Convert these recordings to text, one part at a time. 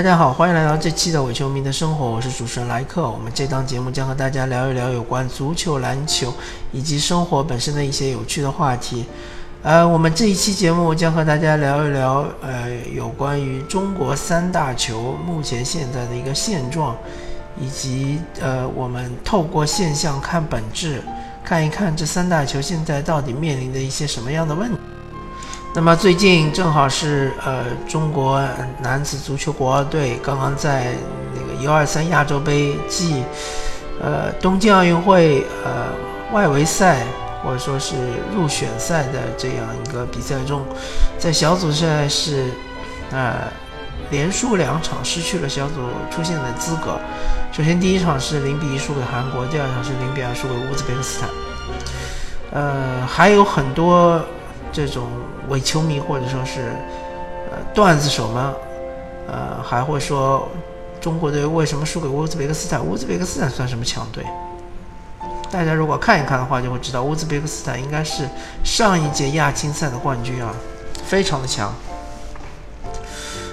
大家好，欢迎来到这期的伪球迷的生活，我是主持人莱克。我们这档节目将和大家聊一聊有关足球、篮球以及生活本身的一些有趣的话题。呃，我们这一期节目将和大家聊一聊，呃，有关于中国三大球目前现在的一个现状，以及呃，我们透过现象看本质，看一看这三大球现在到底面临的一些什么样的问题。那么最近正好是呃中国男子足球国奥队刚刚在那个 U 二三亚洲杯暨呃东京奥运会呃外围赛或者说是入选赛的这样一个比赛中，在小组赛是呃连输两场，失去了小组出线的资格。首先第一场是零比一输给韩国，第二场是零比二输给乌兹别克斯坦。呃，还有很多。这种伪球迷或者说是呃段子手们，呃还会说中国队为什么输给乌兹别克斯坦？乌兹别克斯坦算什么强队？大家如果看一看的话，就会知道乌兹别克斯坦应该是上一届亚青赛的冠军啊，非常的强。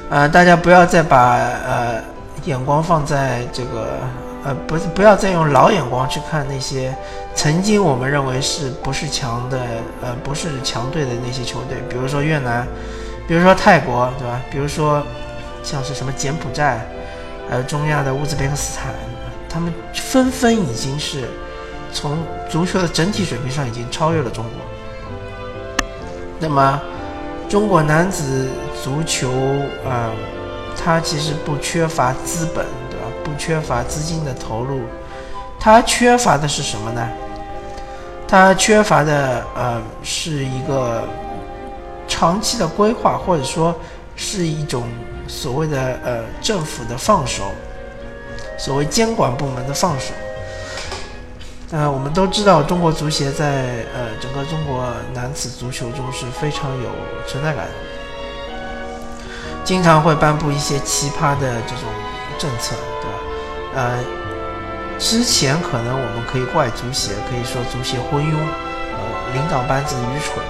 呃，大家不要再把呃眼光放在这个。呃，不，不要再用老眼光去看那些曾经我们认为是不是强的，呃，不是强队的那些球队，比如说越南，比如说泰国，对吧？比如说像是什么柬埔寨，还有中亚的乌兹别克斯坦，他们纷纷已经是从足球的整体水平上已经超越了中国。那么，中国男子足球啊，它其实不缺乏资本。不缺乏资金的投入，它缺乏的是什么呢？它缺乏的呃是一个长期的规划，或者说是一种所谓的呃政府的放手，所谓监管部门的放手。呃，我们都知道中国足协在呃整个中国男子足球中是非常有存在感的，经常会颁布一些奇葩的这种政策。呃，之前可能我们可以怪足协，可以说足协昏庸，呃，领导班子愚蠢，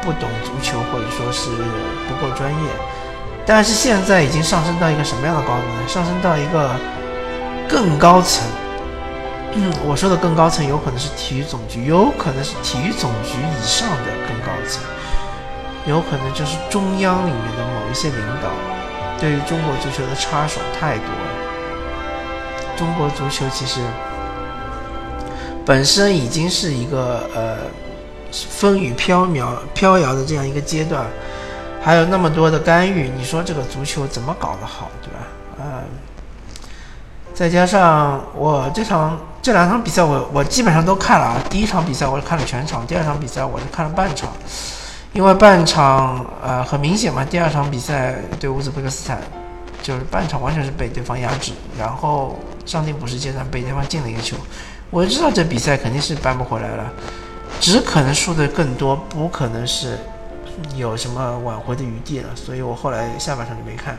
不懂足球，或者说是不够专业。但是现在已经上升到一个什么样的高度呢？上升到一个更高层。嗯，我说的更高层，有可能是体育总局，有可能是体育总局以上的更高层，有可能就是中央里面的某一些领导，对于中国足球的插手太多了。中国足球其实本身已经是一个呃风雨飘渺飘摇的这样一个阶段，还有那么多的干预，你说这个足球怎么搞得好，对吧？嗯，再加上我这场这两场比赛，我我基本上都看了啊。第一场比赛我是看了全场，第二场比赛我是看了半场，因为半场呃很明显嘛，第二场比赛对乌兹别克斯坦。就是半场完全是被对方压制，然后上帝补时阶段被对方进了一个球，我知道这比赛肯定是扳不回来了，只可能输的更多，不可能是有什么挽回的余地了，所以我后来下半场就没看。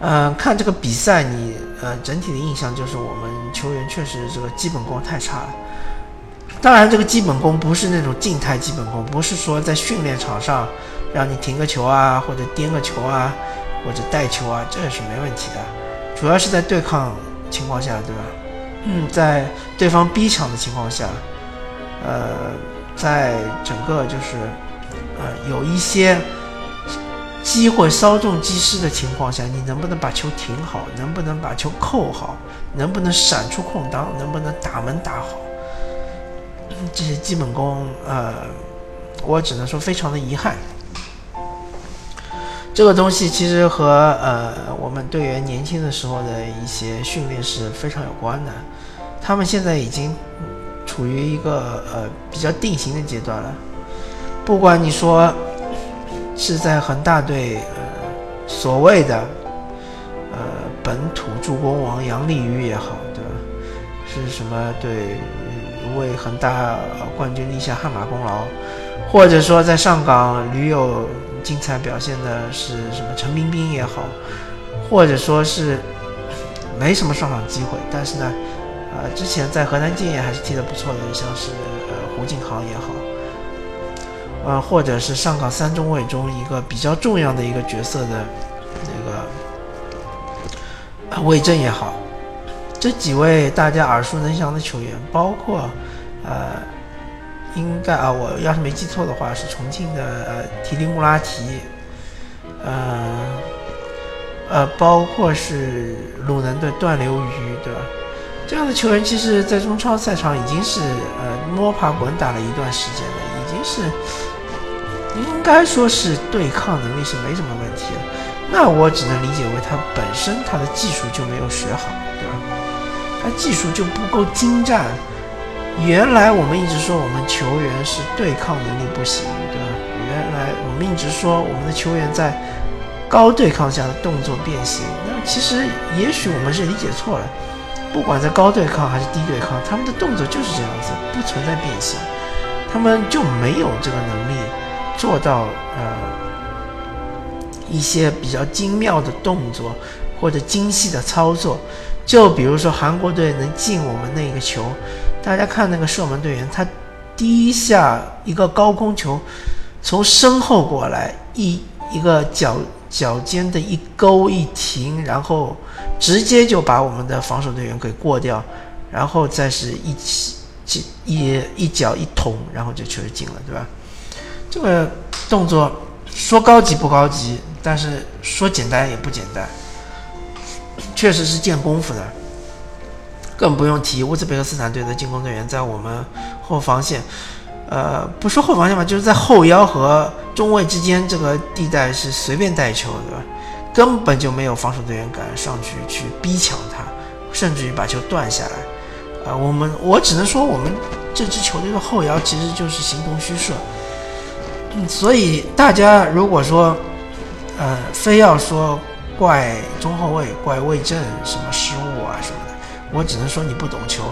嗯，看这个比赛，你呃整体的印象就是我们球员确实这个基本功太差了。当然，这个基本功不是那种静态基本功，不是说在训练场上让你停个球啊，或者颠个球啊。或者带球啊，这是没问题的，主要是在对抗情况下，对吧？嗯，在对方逼抢的情况下，呃，在整个就是呃有一些机会稍纵即逝的情况下，你能不能把球停好？能不能把球扣好？能不能闪出空当？能不能打门打好？这些基本功，呃，我只能说非常的遗憾。这个东西其实和呃我们队员年轻的时候的一些训练是非常有关的，他们现在已经处于一个呃比较定型的阶段了。不管你说是在恒大队呃所谓的呃本土助攻王杨立瑜也好，对吧？是什么对为恒大冠军立下汗马功劳，或者说在上港屡有。精彩表现的是什么？陈彬彬也好，或者说是没什么上场机会，但是呢，呃，之前在河南建业还是踢得不错的，像是呃胡靖航也好，呃，或者是上港三中卫中一个比较重要的一个角色的那个魏征也好，这几位大家耳熟能详的球员，包括呃，应该啊，我要是没记错的话，是重庆的呃提里穆拉提，呃呃，包括是鲁能的段流鱼，对吧？这样的球员，其实，在中超赛场已经是呃摸爬滚打了一段时间了，已经是应该说是对抗能力是没什么问题了。那我只能理解为他本身他的技术就没有学好，对吧？他技术就不够精湛。原来我们一直说我们球员是对抗能力不行，对吧？原来我们一直说我们的球员在高对抗下的动作变形，那其实也许我们是理解错了。不管在高对抗还是低对抗，他们的动作就是这样子，不存在变形，他们就没有这个能力做到呃一些比较精妙的动作或者精细的操作。就比如说韩国队能进我们那个球，大家看那个射门队员，他第一下一个高空球从身后过来，一一个脚脚尖的一勾一停，然后。直接就把我们的防守队员给过掉，然后再是一起一一脚一捅，然后就球就进了，对吧？这个动作说高级不高级，但是说简单也不简单，确实是见功夫的。更不用提乌兹别克斯坦队的进攻队员在我们后防线，呃，不说后防线吧，就是在后腰和中卫之间这个地带是随便带球，对吧？根本就没有防守队员敢上去去逼抢他，甚至于把球断下来。啊，我们我只能说，我们这支球队的后腰其实就是形同虚设。嗯，所以大家如果说，呃，非要说怪中后卫、怪魏征什么失误啊什么，我只能说你不懂球。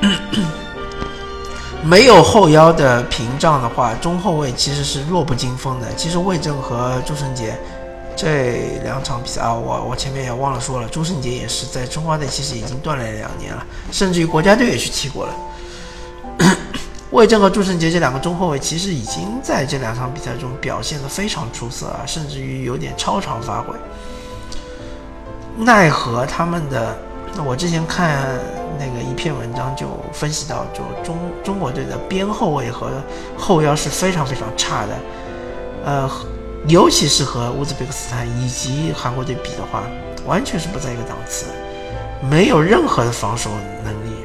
没有后腰的屏障的话，中后卫其实是弱不禁风的。其实魏征和朱晨杰。这两场比赛啊，我我前面也忘了说了，朱圣杰也是在中华队，其实已经锻炼两年了，甚至于国家队也去踢过了。魏征和朱圣杰这两个中后卫，其实已经在这两场比赛中表现得非常出色啊，甚至于有点超常发挥。奈何他们的，那我之前看那个一篇文章就分析到，就中中国队的边后卫和后腰是非常非常差的，呃。尤其是和乌兹别克斯坦以及韩国队比的话，完全是不在一个档次，没有任何的防守能力。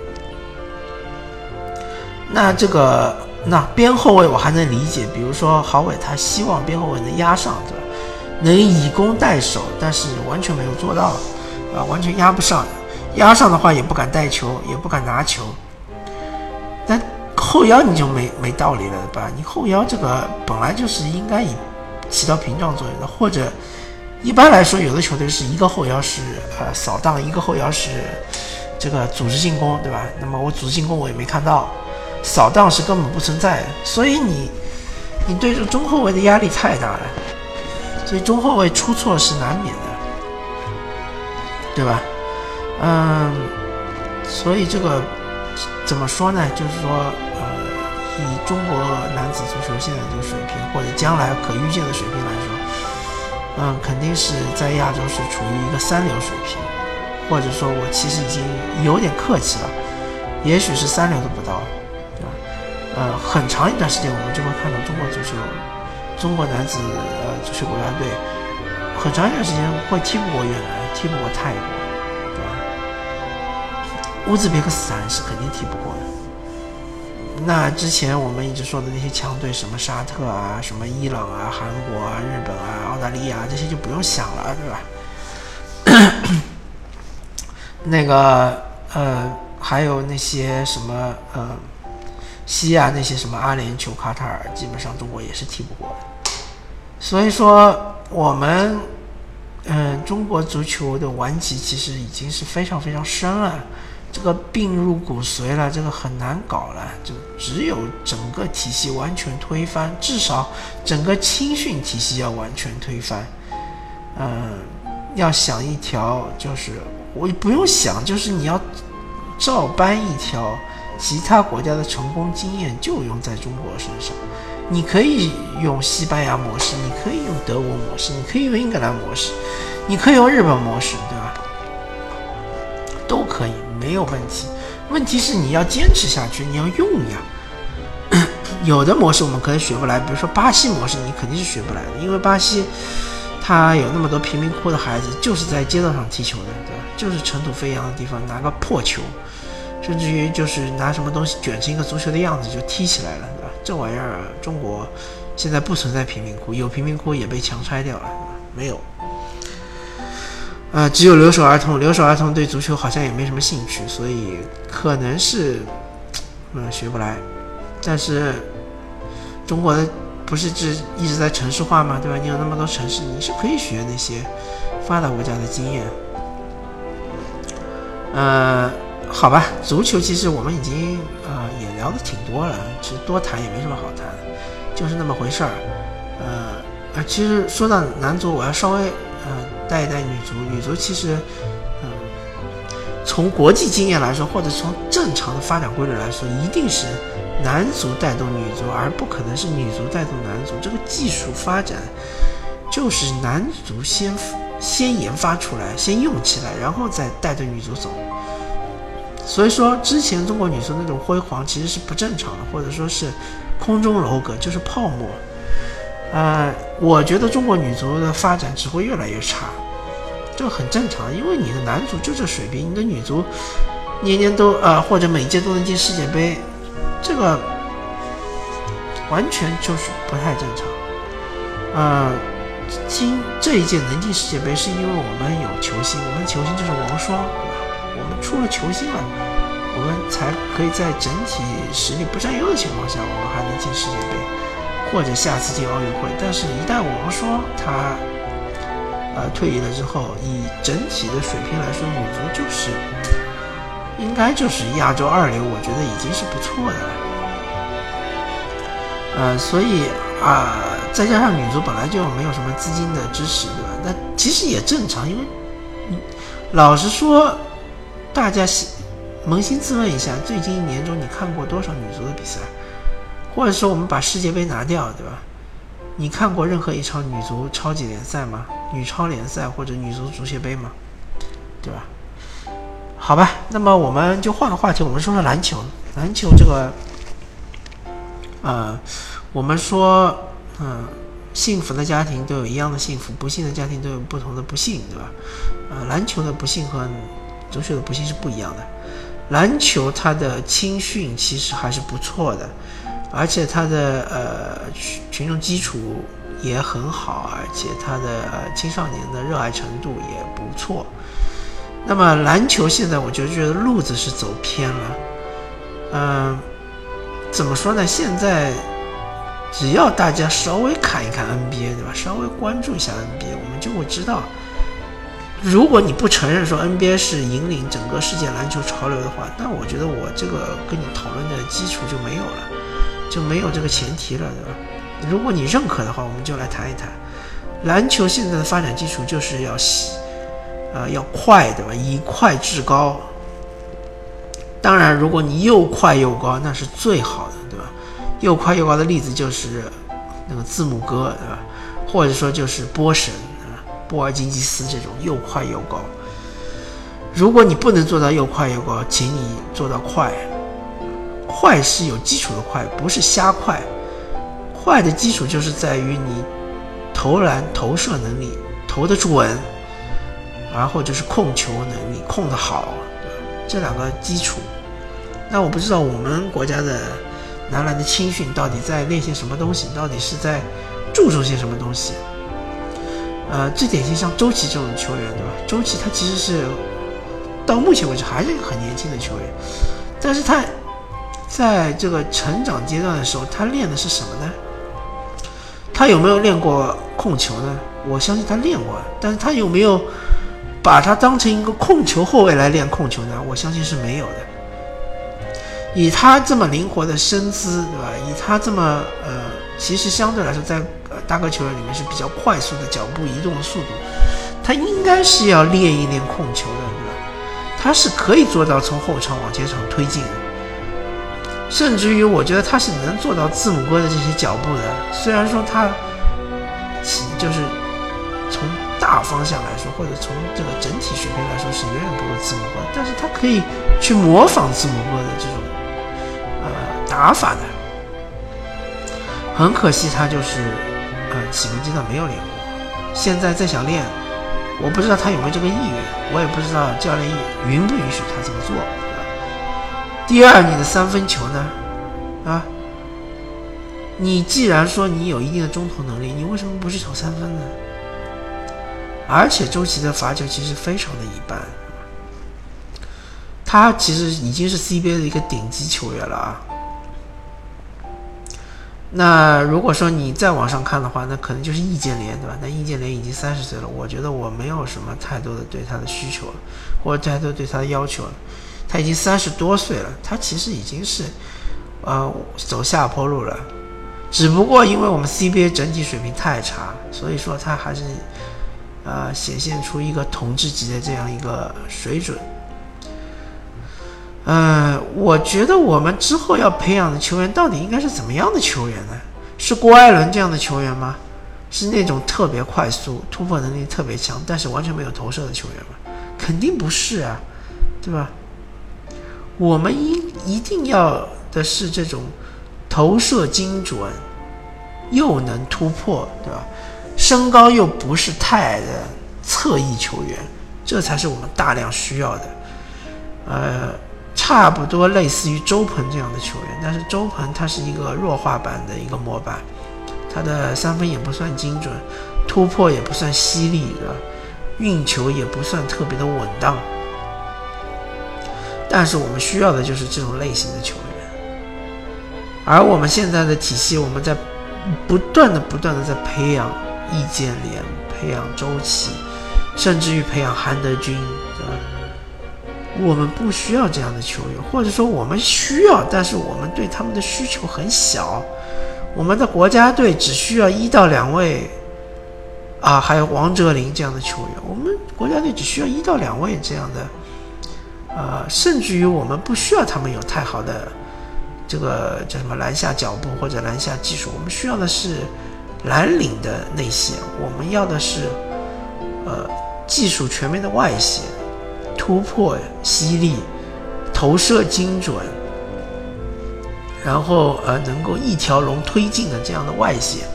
那这个那边后卫我还能理解，比如说郝伟他希望边后卫能压上，对吧？能以攻代守，但是完全没有做到，啊，完全压不上。压上的话也不敢带球，也不敢拿球。但后腰你就没没道理了吧？你后腰这个本来就是应该以。起到屏障作用的，或者一般来说，有的球队是一个后腰是呃扫荡，一个后腰是这个组织进攻，对吧？那么我组织进攻我也没看到，扫荡是根本不存在的，所以你你对这中后卫的压力太大了，所以中后卫出错是难免的，对吧？嗯，所以这个怎么说呢？就是说。呃以中国男子足球现在这个水平，或者将来可预见的水平来说，嗯，肯定是在亚洲是处于一个三流水平，或者说我其实已经有点客气了，也许是三流都不到，对吧？呃，很长一段时间我们就会看到中国足球，中国男子呃足球国家队，很长一段时间会踢不过越南，踢不过泰国，乌兹别克斯坦是肯定踢不过的。那之前我们一直说的那些强队，什么沙特啊，什么伊朗啊、韩国啊、日本啊、澳大利亚这些就不用想了，对吧？那个呃，还有那些什么呃，西亚那些什么阿联酋、卡塔尔，基本上中国也是踢不过的。所以说，我们嗯，中国足球的顽疾其实已经是非常非常深了。这个病入骨髓了，这个很难搞了，就只有整个体系完全推翻，至少整个青训体系要完全推翻。嗯，要想一条，就是我不用想，就是你要照搬一条其他国家的成功经验，就用在中国身上。你可以用西班牙模式，你可以用德国模式，你可以用英格兰模式，你可以用日本模式，对吧？都可以，没有问题。问题是你要坚持下去，你要用呀。有的模式我们可能学不来，比如说巴西模式，你肯定是学不来的，因为巴西它有那么多贫民窟的孩子，就是在街道上踢球的，对吧？就是尘土飞扬的地方拿个破球，甚至于就是拿什么东西卷成一个足球的样子就踢起来了，对吧？这玩意儿中国现在不存在贫民窟，有贫民窟也被强拆掉了，没有。呃，只有留守儿童，留守儿童对足球好像也没什么兴趣，所以可能是，嗯，学不来。但是中国的不是只一直在城市化吗？对吧？你有那么多城市，你是可以学那些发达国家的经验。呃，好吧，足球其实我们已经呃也聊的挺多了，其实多谈也没什么好谈，就是那么回事儿。呃呃，其实说到男足，我要稍微呃。带一带女足，女足其实，嗯，从国际经验来说，或者从正常的发展规律来说，一定是男足带动女足，而不可能是女足带动男足。这个技术发展就是男足先先研发出来，先用起来，然后再带着女足走。所以说，之前中国女足那种辉煌其实是不正常的，或者说是空中楼阁，就是泡沫。呃，我觉得中国女足的发展只会越来越差，这很正常，因为你的男足就这水平，你的女足年年都呃或者每届都能进世界杯，这个完全就是不太正常。呃，今这一届能进世界杯是因为我们有球星，我们球星就是王霜，对吧？我们出了球星了，我们才可以在整体实力不占优的情况下，我们还能进世界杯。或者下次进奥运会，但是，一旦我们说他，呃，退役了之后，以整体的水平来说，女足就是应该就是亚洲二流，我觉得已经是不错的了。呃，所以啊，再加上女足本来就没有什么资金的支持，对吧？那其实也正常，因为老实说，大家扪心自问一下，最近一年中你看过多少女足的比赛？或者说我们把世界杯拿掉，对吧？你看过任何一场女足超级联赛吗？女超联赛或者女足足协杯吗？对吧？好吧，那么我们就换个话题，我们说说篮球。篮球这个，呃，我们说，嗯，幸福的家庭都有一样的幸福，不幸的家庭都有不同的不幸，对吧？呃，篮球的不幸和足球的不幸是不一样的。篮球它的青训其实还是不错的。而且他的呃群群众基础也很好，而且他的青少年的热爱程度也不错。那么篮球现在我就觉得路子是走偏了。嗯，怎么说呢？现在只要大家稍微看一看 NBA，对吧？稍微关注一下 NBA，我们就会知道，如果你不承认说 NBA 是引领整个世界篮球潮流的话，那我觉得我这个跟你讨论的基础就没有了。就没有这个前提了，对吧？如果你认可的话，我们就来谈一谈篮球现在的发展基础，就是要，呃，要快，对吧？以快制高。当然，如果你又快又高，那是最好的，对吧？又快又高的例子就是那个字母哥，对吧？或者说就是波神，波尔津吉斯这种又快又高。如果你不能做到又快又高，请你做到快。快是有基础的快，不是瞎快。快的基础就是在于你投篮投射能力投得准，然后就是控球能力控得好，这两个基础。那我不知道我们国家的男篮的青训到底在练些什么东西，到底是在注重些什么东西？呃，最典型像周琦这种球员，对吧？周琦他其实是到目前为止还是一个很年轻的球员，但是他。在这个成长阶段的时候，他练的是什么呢？他有没有练过控球呢？我相信他练过，但是他有没有把他当成一个控球后卫来练控球呢？我相信是没有的。以他这么灵活的身姿，对吧？以他这么呃，其实相对来说，在呃大个球员里面是比较快速的脚步移动的速度，他应该是要练一练控球的，对吧？他是可以做到从后场往前场推进的。甚至于，我觉得他是能做到字母哥的这些脚步的。虽然说他，就是从大大方向来说，或者从这个整体水平来说是远远不如字母哥，但是他可以去模仿字母哥的这种呃打法的。很可惜他就是呃启蒙阶段没有练过，现在再想练，我不知道他有没有这个意愿，我也不知道教练允不允许他这么做。第二，你的三分球呢？啊？你既然说你有一定的中投能力，你为什么不去投三分呢？而且周琦的罚球其实非常的一般，他其实已经是 CBA 的一个顶级球员了啊。那如果说你再往上看的话，那可能就是易建联，对吧？那易建联已经三十岁了，我觉得我没有什么太多的对他的需求了，或者太多对他的要求了。他已经三十多岁了，他其实已经是呃走下坡路了。只不过因为我们 CBA 整体水平太差，所以说他还是，呃，显现出一个统治级的这样一个水准。呃，我觉得我们之后要培养的球员到底应该是怎么样的球员呢？是郭艾伦这样的球员吗？是那种特别快速、突破能力特别强，但是完全没有投射的球员吗？肯定不是啊，对吧？我们应一定要的是这种。投射精准，又能突破，对吧？身高又不是太矮的侧翼球员，这才是我们大量需要的。呃，差不多类似于周鹏这样的球员，但是周鹏他是一个弱化版的一个模板，他的三分也不算精准，突破也不算犀利，对吧？运球也不算特别的稳当。但是我们需要的就是这种类型的球员。而我们现在的体系，我们在不断的、不断的在培养易建联、培养周琦，甚至于培养韩德君，对吧？我们不需要这样的球员，或者说我们需要，但是我们对他们的需求很小。我们的国家队只需要一到两位，啊，还有王哲林这样的球员。我们国家队只需要一到两位这样的，呃，甚至于我们不需要他们有太好的。这个叫什么篮下脚步或者篮下技术，我们需要的是蓝领的内线，我们要的是呃技术全面的外线，突破犀利，投射精准，然后呃能够一条龙推进的这样的外线，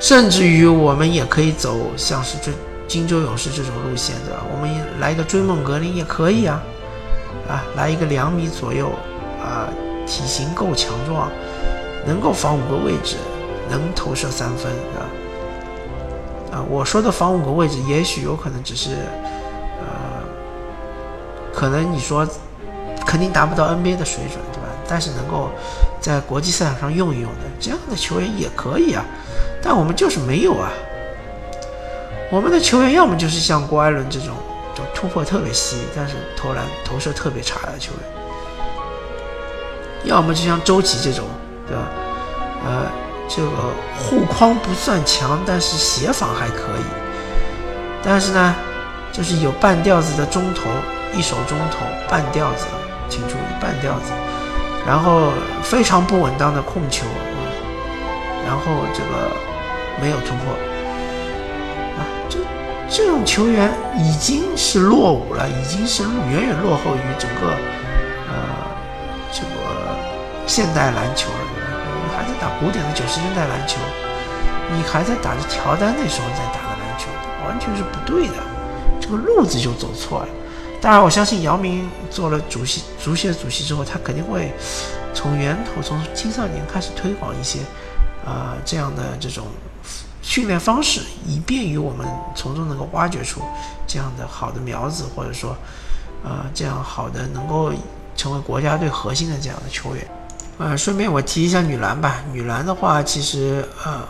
甚至于我们也可以走像是这金州勇士这种路线，对吧？我们来一个追梦格林也可以啊，啊来一个两米左右啊。体型够强壮，能够防五个位置，能投射三分，啊啊！我说的防五个位置，也许有可能只是，呃，可能你说肯定达不到 NBA 的水准，对吧？但是能够在国际赛场上用一用的这样的球员也可以啊。但我们就是没有啊。我们的球员要么就是像郭艾伦这种，就突破特别细，但是投篮投射特别差的球员。要么就像周琦这种，对吧？呃，这个护框不算强，但是协防还可以。但是呢，就是有半吊子的中投，一手中投，半吊子，请注意半吊子。然后非常不稳当的控球，然后这个没有突破。这种球员已经是落伍了，已经是远远落后于整个呃。这个现代篮球了，你还在打古典的九十年代篮球，你还在打着乔丹那时候在打的篮球，完全是不对的，这个路子就走错了。当然，我相信姚明做了主席、足协主席之后，他肯定会从源头、从青少年开始推广一些，呃，这样的这种训练方式，以便于我们从中能够挖掘出这样的好的苗子，或者说，呃，这样好的能够。成为国家队核心的这样的球员，呃，顺便我提一下女篮吧。女篮的话，其实呃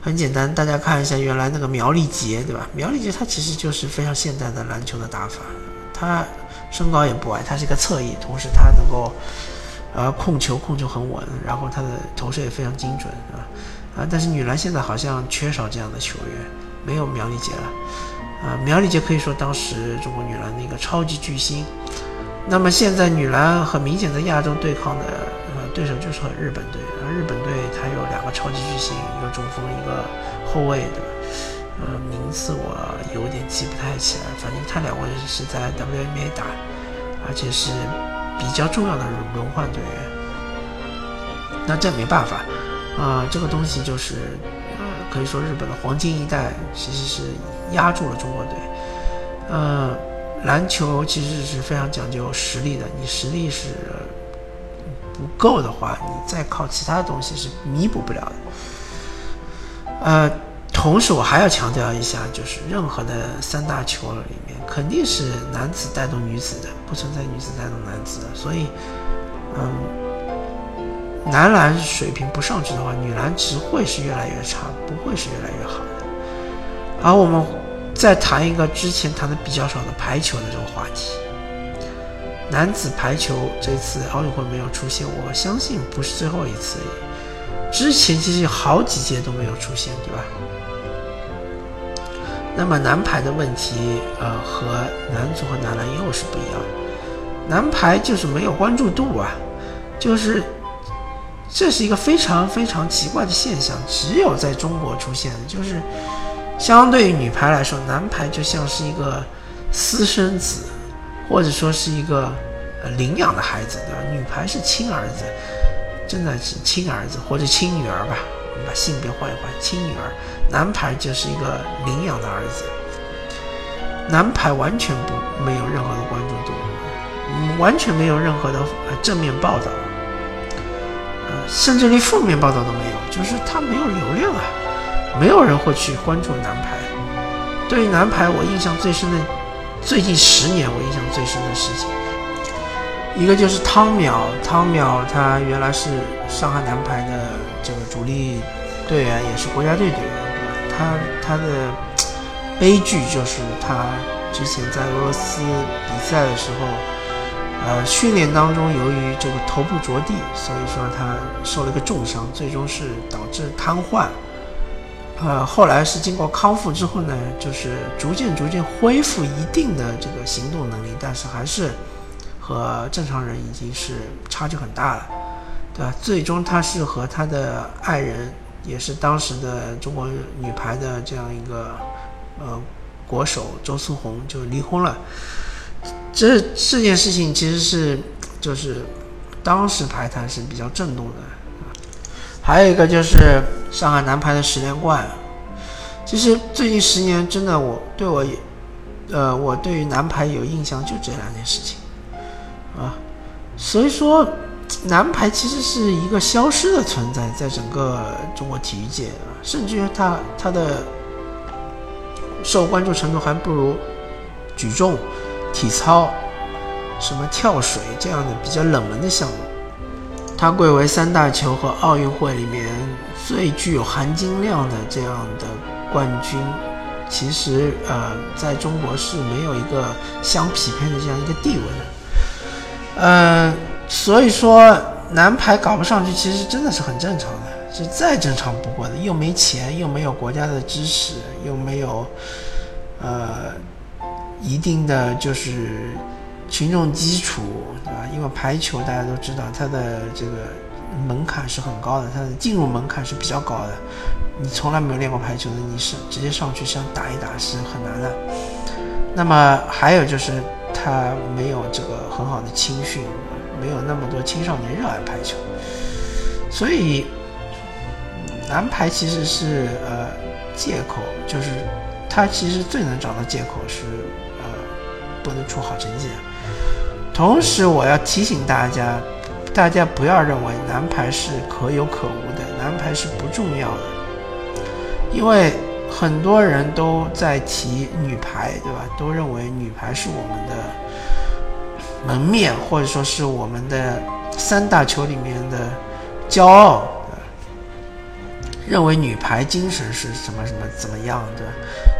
很简单，大家看一下原来那个苗丽杰，对吧？苗丽杰她其实就是非常现代的篮球的打法，她身高也不矮，她是一个侧翼，同时她能够呃控球控球很稳，然后她的投射也非常精准，啊啊！但是女篮现在好像缺少这样的球员，没有苗丽杰了，啊，苗丽杰可以说当时中国女篮的一个超级巨星。那么现在女篮很明显在亚洲对抗的呃对手就是和日本队，而日本队它有两个超级巨星，一个中锋，一个后卫，对吧？呃，名字我有点记不太起来，反正他两位是在 WNBA 打，而且是比较重要的轮换队员。那这没办法，啊，这个东西就是，呃，可以说日本的黄金一代其实是压住了中国队。呃，篮球其实是非常讲究实力的，你实力是不够的话，你再靠其他的东西是弥补不了的。呃。同时，我还要强调一下，就是任何的三大球里面，肯定是男子带动女子的，不存在女子带动男子的。所以，嗯，男篮水平不上去的话，女篮只会是越来越差，不会是越来越好的。而我们再谈一个之前谈的比较少的排球的这个话题，男子排球这次奥运会没有出现，我相信不是最后一次。之前其实有好几届都没有出现，对吧？那么男排的问题，呃，和男足和男篮又是不一样。男排就是没有关注度啊，就是这是一个非常非常奇怪的现象，只有在中国出现的。就是相对于女排来说，男排就像是一个私生子，或者说是一个呃领养的孩子，对吧？女排是亲儿子，真的是亲儿子或者亲女儿吧。我们把性别换一换，亲女儿，男排就是一个领养的儿子。男排完全不没有任何的关注度，完全没有任何的正面报道，甚至连负面报道都没有，就是他没有流量啊，没有人会去关注男排。对于男排，我印象最深的，最近十年我印象最深的事情，一个就是汤淼，汤淼他原来是上海男排的这个主力。队员也是国家队队员，他他的悲剧就是他之前在俄罗斯比赛的时候，呃，训练当中由于这个头部着地，所以说他受了一个重伤，最终是导致瘫痪。呃，后来是经过康复之后呢，就是逐渐逐渐恢复一定的这个行动能力，但是还是和正常人已经是差距很大了，对吧？最终他是和他的爱人。也是当时的中国女排的这样一个呃国手周苏红就离婚了，这这件事情其实是就是当时排坛是比较震动的。还有一个就是上海男排的十连冠，其实最近十年真的我对我呃我对于男排有印象就这两件事情啊，所以说。男排其实是一个消失的存在，在整个中国体育界啊，甚至于他他的受关注程度还不如举重、体操、什么跳水这样的比较冷门的项目。它贵为三大球和奥运会里面最具有含金量的这样的冠军，其实呃，在中国是没有一个相匹配的这样一个地位的，嗯。所以说，男排搞不上去，其实真的是很正常的，是再正常不过的。又没钱，又没有国家的支持，又没有，呃，一定的就是群众基础，对吧？因为排球大家都知道，它的这个门槛是很高的，它的进入门槛是比较高的。你从来没有练过排球的，你是直接上去想打一打是很难的。那么还有就是，他没有这个很好的青训。没有那么多青少年热爱排球，所以男排其实是呃借口，就是他其实最能找到借口是不能出好成绩。同时，我要提醒大家，大家不要认为男排是可有可无的，男排是不重要的，因为很多人都在提女排，对吧？都认为女排是我们的。门面，或者说是我们的三大球里面的骄傲，认为女排精神是什么什么怎么样的？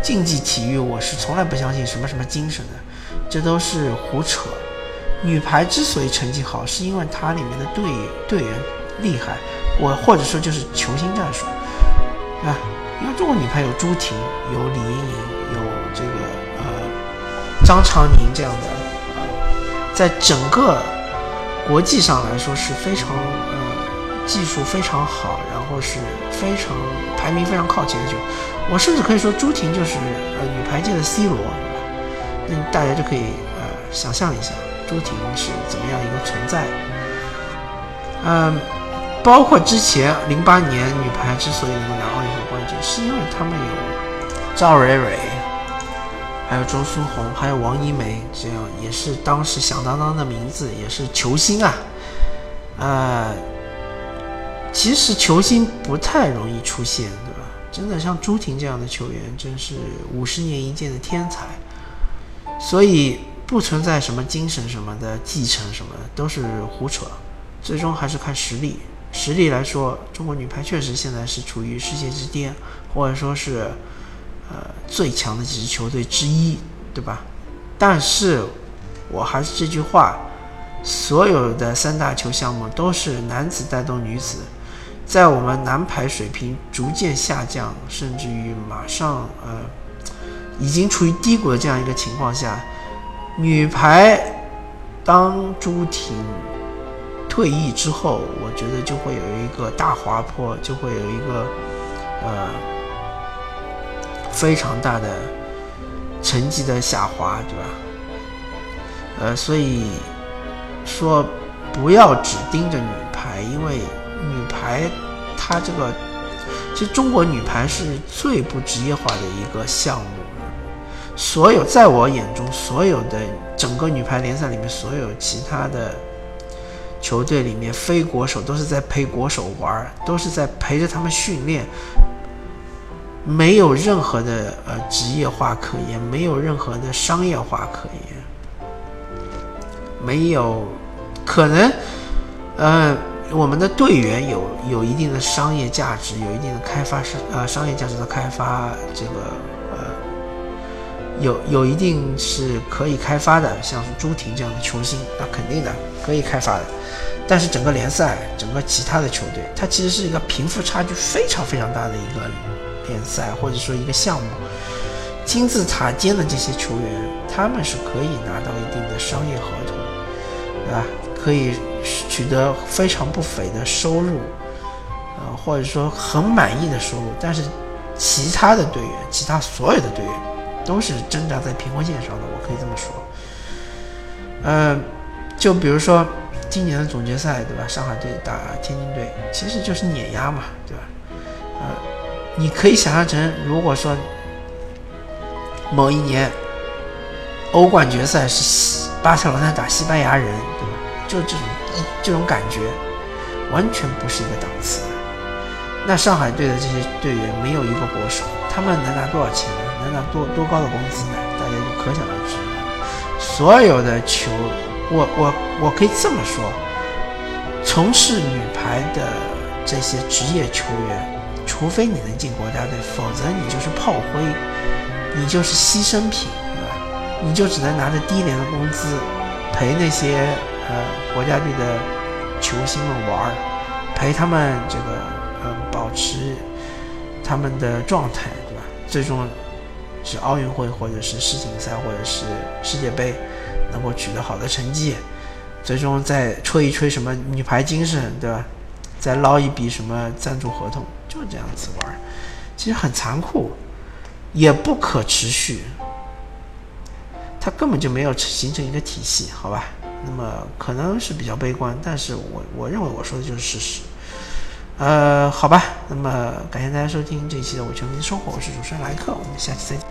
竞技体育，我是从来不相信什么什么精神的，这都是胡扯。女排之所以成绩好，是因为它里面的队队员厉害，我或者说就是球星战术，啊？因为中国女排有朱婷，有李盈莹，有这个呃张常宁这样的。在整个国际上来说是非常呃技术非常好，然后是非常排名非常靠前的球。我甚至可以说朱婷就是呃女排界的 C 罗，那大家就可以呃想象一下朱婷是怎么样一个存在。嗯，包括之前零八年女排之所以能够拿奥运会冠军，是因为他们有赵蕊蕊。还有周苏红，还有王一梅，这样也是当时响当当的名字，也是球星啊。呃，其实球星不太容易出现，对吧？真的像朱婷这样的球员，真是五十年一见的天才。所以不存在什么精神什么的继承什么的，都是胡扯。最终还是看实力。实力来说，中国女排确实现在是处于世界之巅，或者说是。呃，最强的几支球队之一，对吧？但是，我还是这句话，所有的三大球项目都是男子带动女子，在我们男排水平逐渐下降，甚至于马上呃，已经处于低谷的这样一个情况下，女排当朱婷退役之后，我觉得就会有一个大滑坡，就会有一个呃。非常大的成绩的下滑，对吧？呃，所以说不要只盯着女排，因为女排它这个其实中国女排是最不职业化的一个项目。所有在我眼中，所有的整个女排联赛里面，所有其他的球队里面，非国手都是在陪国手玩，都是在陪着他们训练。没有任何的呃职业化可言，没有任何的商业化可言，没有可能，呃，我们的队员有有一定的商业价值，有一定的开发商呃商业价值的开发，这个有有一定是可以开发的，像是朱婷这样的球星，那肯定的可以开发的，但是整个联赛，整个其他的球队，它其实是一个贫富差距非常非常大的一个。联赛或者说一个项目，金字塔尖的这些球员，他们是可以拿到一定的商业合同，对吧？可以取得非常不菲的收入，呃，或者说很满意的收入。但是其他的队员，其他所有的队员都是挣扎在贫困线上的，我可以这么说。呃，就比如说今年的总决赛，对吧？上海队打天津队，其实就是碾压嘛，对吧？呃。你可以想象成，如果说某一年欧冠决赛是巴塞罗那打西班牙人，对吧？就这种一这种感觉，完全不是一个档次。那上海队的这些队员没有一个国手，他们能拿多少钱呢？那多多高的工资呢？大家就可想而知。所有的球，我我我可以这么说，从事女排的这些职业球员。除非你能进国家队，否则你就是炮灰，你就是牺牲品，对吧？你就只能拿着低廉的工资陪那些呃国家队的球星们玩儿，陪他们这个嗯保持他们的状态，对吧？最终是奥运会或者是世锦赛或者是世界杯能够取得好的成绩，最终再吹一吹什么女排精神，对吧？再捞一笔什么赞助合同。就这样子玩，其实很残酷，也不可持续，它根本就没有形成一个体系，好吧？那么可能是比较悲观，但是我我认为我说的就是事实。呃，好吧，那么感谢大家收听这一期的《我球迷生活》，我是主持人莱克，我们下期再见。